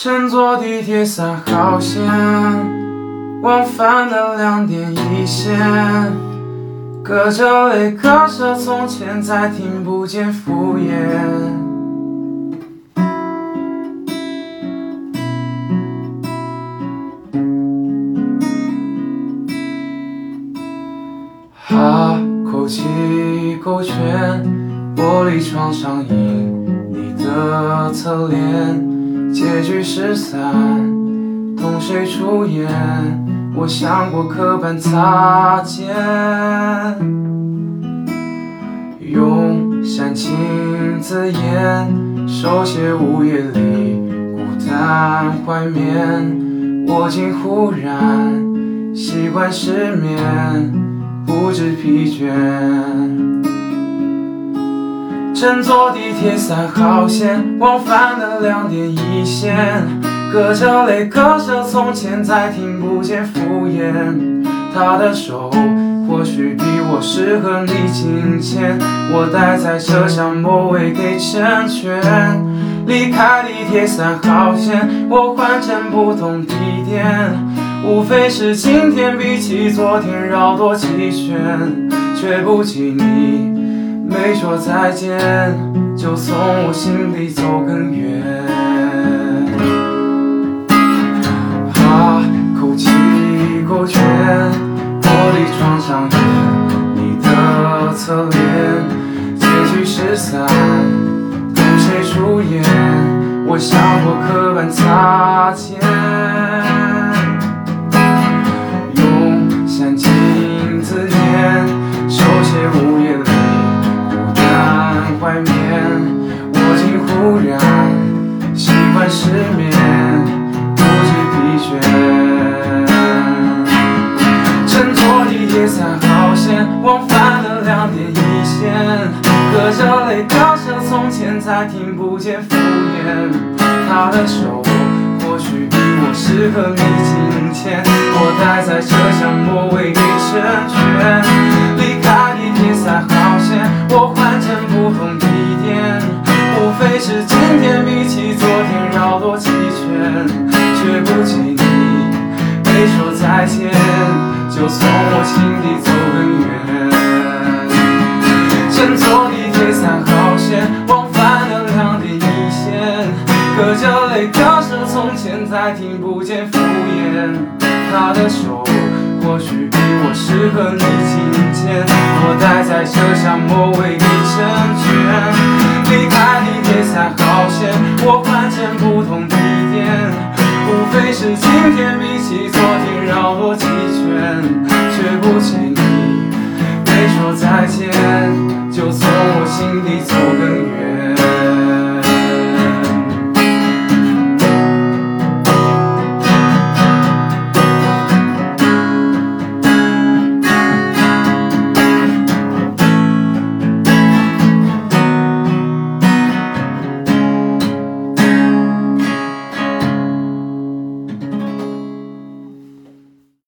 乘坐地铁三号线，往返的两点一线，隔着泪隔着从前，再听不见敷衍。哈口气勾圈，玻璃窗上映你的侧脸。结局失散，同谁出演？我想过客般擦肩，用煽情字眼手写午夜里孤单怀缅。我竟忽然习惯失眠，不知疲倦。乘坐地铁三号线，往返的两点一线，隔着泪，隔着从前，再听不见敷衍。他的手或许比我适合你紧牵，我待在车厢末尾给成全。离开地铁三号线，我换乘不同地点，无非是今天比起昨天绕多几圈，却不及你。没说再见，就从我心里走更远。哈，口气勾拳，玻璃窗上映你的侧脸，结局失散，等谁出演？我想过刻板擦肩，往返的两点一线，隔着泪，隔着从前，再听不见敷衍。他的手或许比我适合你今天，我待在车厢末尾给成全。离开地铁三号线，我换乘不同地点，无非。是今天比起昨天绕多几圈，却不及你没说再见，就从我心底走更远。乘坐地铁三号线，往返的两点一线，隔着泪，隔着从前，再听不见敷衍。他的手或许比我适合你今天，我待在车厢末尾你成全，离开地铁。三号线，我换乘不同地点，无非是今天明，却不轻易没说再见，就从我心底走更远。